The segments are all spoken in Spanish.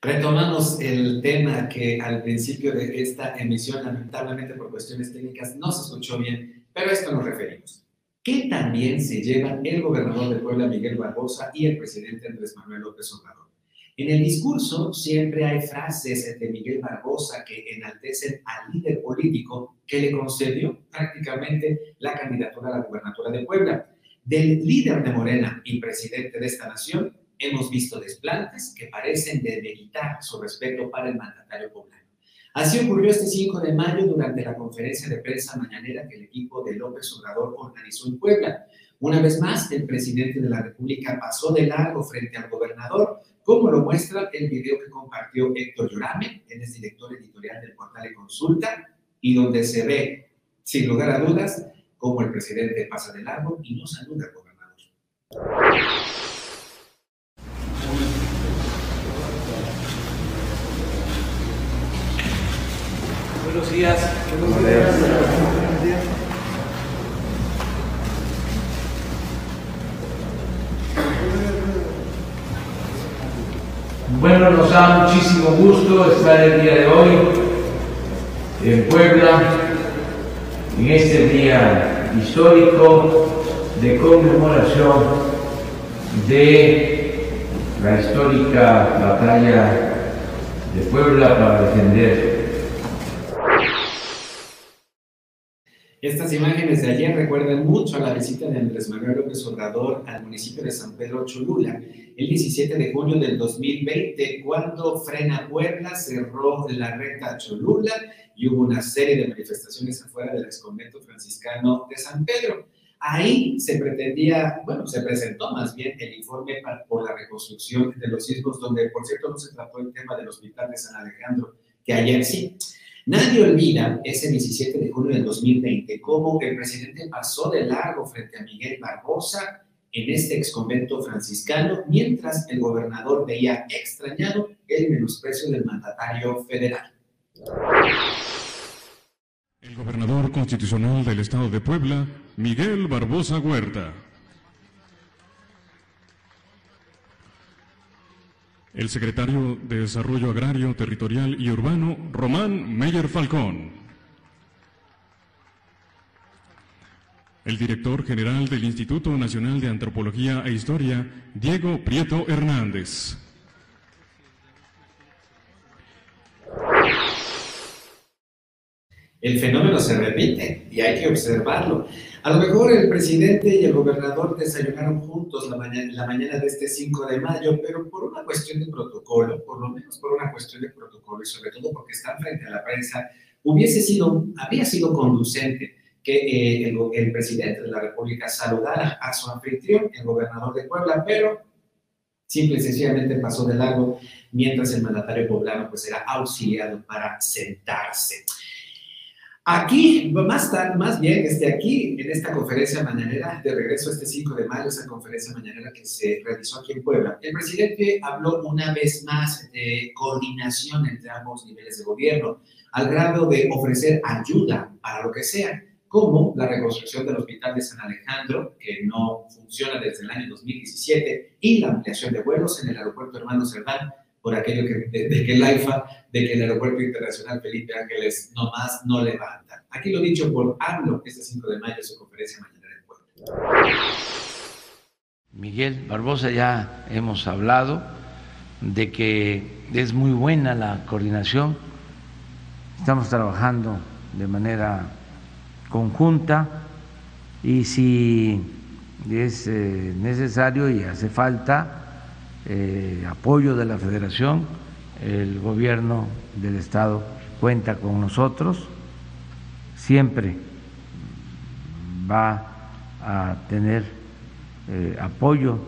Retomamos el tema que al principio de esta emisión, lamentablemente por cuestiones técnicas, no se escuchó bien, pero a esto nos referimos. ¿Qué también se llevan el gobernador de Puebla, Miguel Barbosa, y el presidente Andrés Manuel López Obrador? En el discurso siempre hay frases de Miguel Barbosa que enaltecen al líder político que le concedió prácticamente la candidatura a la gubernatura de Puebla. Del líder de Morena y presidente de esta nación, hemos visto desplantes que parecen demeritar su respeto para el mandatario poblano. Así ocurrió este 5 de mayo durante la conferencia de prensa mañanera que el equipo de López Obrador organizó en Puebla. Una vez más, el presidente de la República pasó de largo frente al gobernador, como lo muestra el video que compartió Héctor Llorame, él es director editorial del portal de Consulta, y donde se ve, sin lugar a dudas, cómo el presidente pasa de largo y no saluda al gobernador. Buenos días. Buenos días. Bueno, nos da muchísimo gusto estar el día de hoy en Puebla, en este día histórico de conmemoración de la histórica batalla de Puebla para defender Estas imágenes de ayer recuerdan mucho a la visita de Andrés Manuel López Obrador al municipio de San Pedro Cholula el 17 de junio del 2020, cuando Frena Puebla cerró la recta Cholula y hubo una serie de manifestaciones afuera del exconvento franciscano de San Pedro. Ahí se pretendía, bueno, se presentó más bien el informe por la reconstrucción de los sismos, donde por cierto no se trató el tema del hospital de San Alejandro, que ayer sí. Nadie olvida ese 17 de junio del 2020 cómo el presidente pasó de largo frente a Miguel Barbosa en este exconvento franciscano, mientras el gobernador veía extrañado el menosprecio del mandatario federal. El gobernador constitucional del estado de Puebla, Miguel Barbosa Huerta. El secretario de Desarrollo Agrario, Territorial y Urbano, Román Meyer Falcón. El director general del Instituto Nacional de Antropología e Historia, Diego Prieto Hernández. El fenómeno se repite y hay que observarlo. A lo mejor el presidente y el gobernador desayunaron juntos la mañana, la mañana de este 5 de mayo, pero por una cuestión de protocolo, por lo menos por una cuestión de protocolo y sobre todo porque están frente a la prensa, hubiese sido, habría sido conducente que eh, el, el, presidente de la República saludara a su anfitrión, el gobernador de Puebla, pero simple y sencillamente pasó de largo mientras el mandatario poblano pues era auxiliado para sentarse. Aquí, más, tarde, más bien, este, aquí, en esta conferencia mañanera, de regreso este 5 de mayo, esa conferencia mañanera que se realizó aquí en Puebla, el presidente habló una vez más de coordinación entre ambos niveles de gobierno, al grado de ofrecer ayuda para lo que sea, como la reconstrucción del Hospital de San Alejandro, que no funciona desde el año 2017, y la ampliación de vuelos en el aeropuerto Hermano Cerdán, por aquello que, de, que el AIFA, de que el Aeropuerto Internacional Felipe Ángeles nomás no levanta. Aquí lo dicho por AMLO este 5 de mayo en su conferencia mañana en Puebla. Miguel Barbosa, ya hemos hablado de que es muy buena la coordinación. Estamos trabajando de manera conjunta y si es eh, necesario y hace falta, eh, apoyo de la federación, el gobierno del estado cuenta con nosotros, siempre va a tener eh, apoyo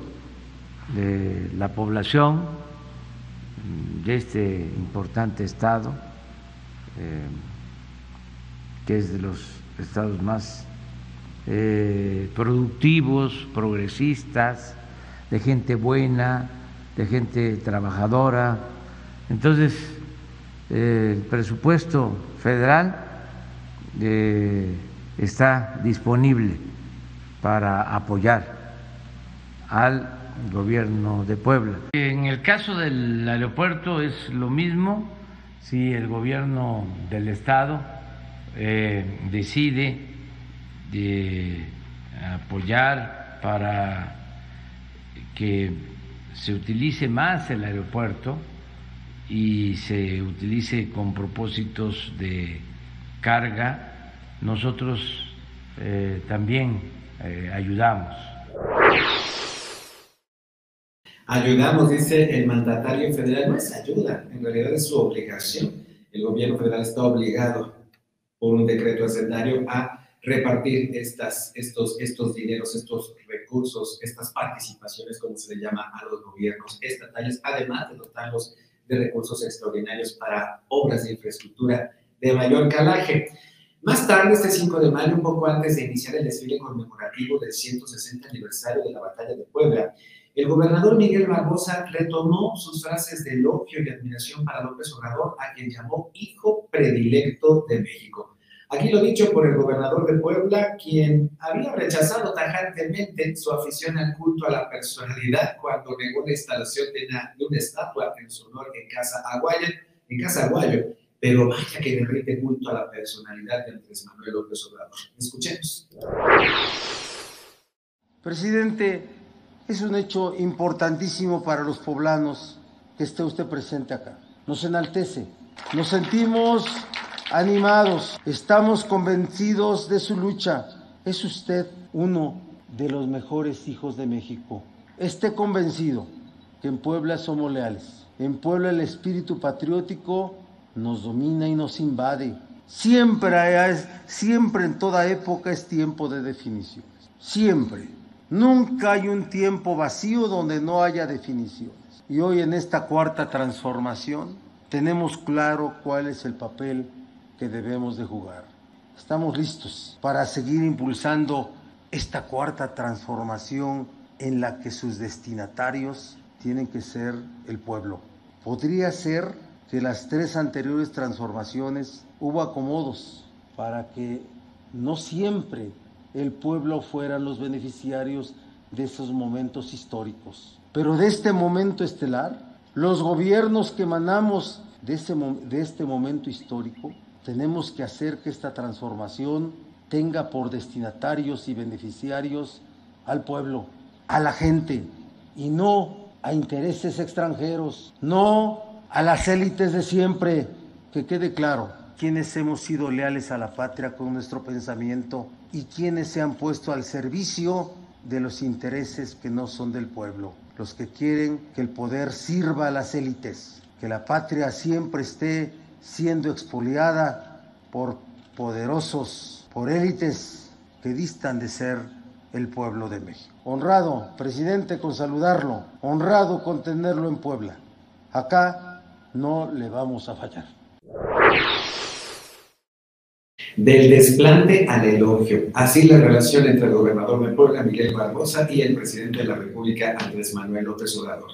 de la población de este importante estado, eh, que es de los estados más productivos, progresistas, de gente buena, de gente trabajadora, Entonces, el presupuesto federal eh, está disponible para apoyar al gobierno de Puebla. En el caso del aeropuerto es lo mismo, si el gobierno del estado eh, decide de apoyar para que se utilice más el aeropuerto y se utilice con propósitos de carga, nosotros eh, también eh, ayudamos. Ayudamos, dice el mandatario federal, no es ayuda, en realidad es su obligación. El gobierno federal está obligado por un decreto hacendario a repartir estas, estos, estos dineros, estos recursos, estas participaciones, como se le llama a los gobiernos estatales, además de dotarlos de recursos extraordinarios para obras de infraestructura de mayor calaje. Más tarde, este 5 de mayo, un poco antes de iniciar el desfile conmemorativo del 160 aniversario de la Batalla de Puebla, el gobernador Miguel Barbosa retomó sus frases de elogio y admiración para López Obrador, a quien llamó hijo predilecto de México. Aquí lo dicho por el gobernador de Puebla, quien había rechazado tajantemente su afición al culto a la personalidad cuando negó la instalación de una, estatua en su honor en Casa Aguayo, en Casa Aguayo. Pero vaya que derrite culto a la personalidad de Andrés Manuel López Obrador. Escuchemos. Presidente, es un hecho importantísimo para los poblanos que esté usted presente acá. Nos enaltece, nos sentimos animados, estamos convencidos de su lucha. Es usted uno de los mejores hijos de México. Esté convencido que en Puebla somos leales. En Puebla el espíritu patriótico nos domina y nos invade. Siempre, siempre en toda época es tiempo de definiciones. Siempre. Nunca hay un tiempo vacío donde no haya definiciones. Y hoy en esta cuarta transformación tenemos claro cuál es el papel que debemos de jugar. Estamos listos para seguir impulsando esta cuarta transformación en la que sus destinatarios tienen que ser el pueblo. Podría ser que las tres anteriores transformaciones hubo acomodos para que no siempre el pueblo fueran los beneficiarios de esos momentos históricos. Pero de este momento estelar, los gobiernos que emanamos de, de este momento histórico tenemos que hacer que esta transformación tenga por destinatarios y beneficiarios al pueblo, a la gente, y no a intereses extranjeros, no a las élites de siempre. Que quede claro, quienes hemos sido leales a la patria con nuestro pensamiento y quienes se han puesto al servicio de los intereses que no son del pueblo, los que quieren que el poder sirva a las élites, que la patria siempre esté siendo expoliada por poderosos, por élites que distan de ser el pueblo de México. Honrado, presidente, con saludarlo, honrado con tenerlo en Puebla. Acá no le vamos a fallar. Del desplante al elogio. Así la relación entre el gobernador de Puebla, Miguel Barbosa, y el presidente de la República, Andrés Manuel López Obrador.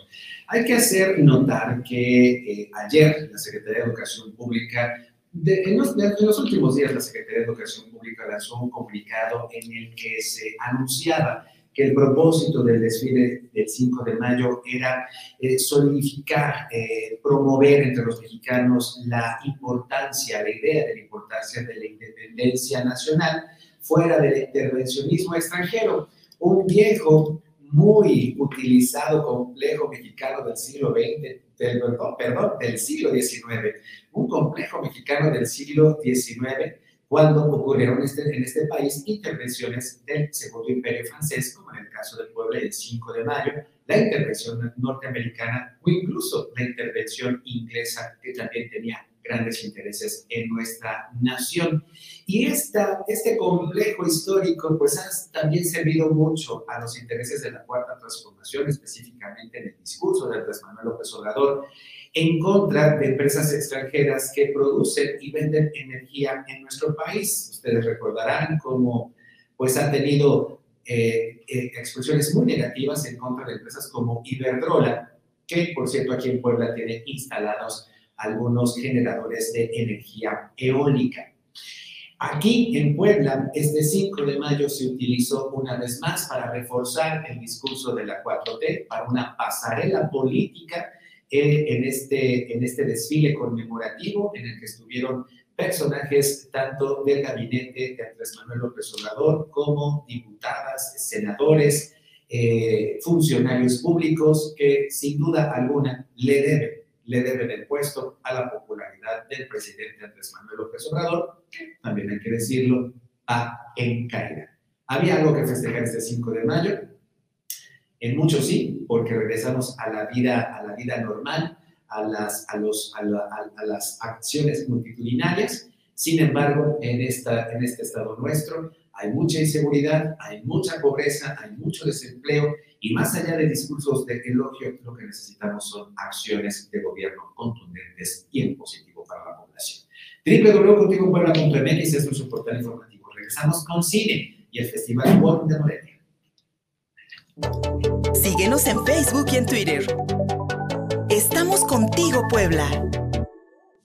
Hay que hacer notar que eh, ayer la Secretaría de Educación Pública, en, los, en, los, últimos días la Secretaría de Educación Pública lanzó un comunicado en el que se anunciaba que el propósito del desfile del 5 de mayo era eh, solidificar, eh, promover entre los mexicanos la importancia, la idea de la importancia de la independencia nacional fuera del intervencionismo extranjero. Un viejo, muy utilizado complejo mexicano del siglo XX, del, perdón, perdón, del siglo XIX, un complejo mexicano del siglo XIX cuando ocurrieron este, en este país intervenciones del Segundo Imperio francés, como en el caso del pueblo del 5 de mayo, la intervención norteamericana o incluso la intervención inglesa, que también tenía grandes intereses en nuestra nación. Y esta, este complejo histórico pues ha también servido mucho a los intereses de la Cuarta Transformación, específicamente en el discurso de Andrés Manuel López Obrador, en contra de empresas extranjeras que producen y venden energía en nuestro país. Ustedes recordarán cómo pues ha tenido eh, eh, expresiones muy negativas en contra de empresas como Iberdrola, que por cierto aquí en Puebla tiene instalados algunos generadores de energía eólica. Aquí en Puebla, este 5 de mayo se utilizó una vez más para reforzar el discurso de la 4T, para una pasarela política eh, en, este, en este desfile conmemorativo en el que estuvieron personajes tanto del gabinete de Andrés Manuel López Obrador como diputadas, senadores, eh, funcionarios públicos que sin duda alguna le deben le deben el puesto a la popularidad del presidente Andrés Manuel López Obrador, que también hay que decirlo, a en caída. ¿Había algo que festejar este 5 de mayo? En muchos sí, porque regresamos a la vida, a la vida normal, a las, a los, a las acciones multitudinarias. Sin embargo, en, esta, en este estado nuestro hay mucha inseguridad, hay mucha pobreza, hay mucho desempleo y más allá de discursos de elogio, lo que necesitamos son acciones de gobierno contundentes y en positivo para la población. www.contigopuebla.mx es nuestro portal informativo. Regresamos con cine y el Festival World de Morelia. Síguenos en Facebook y en Twitter. Estamos contigo, Puebla.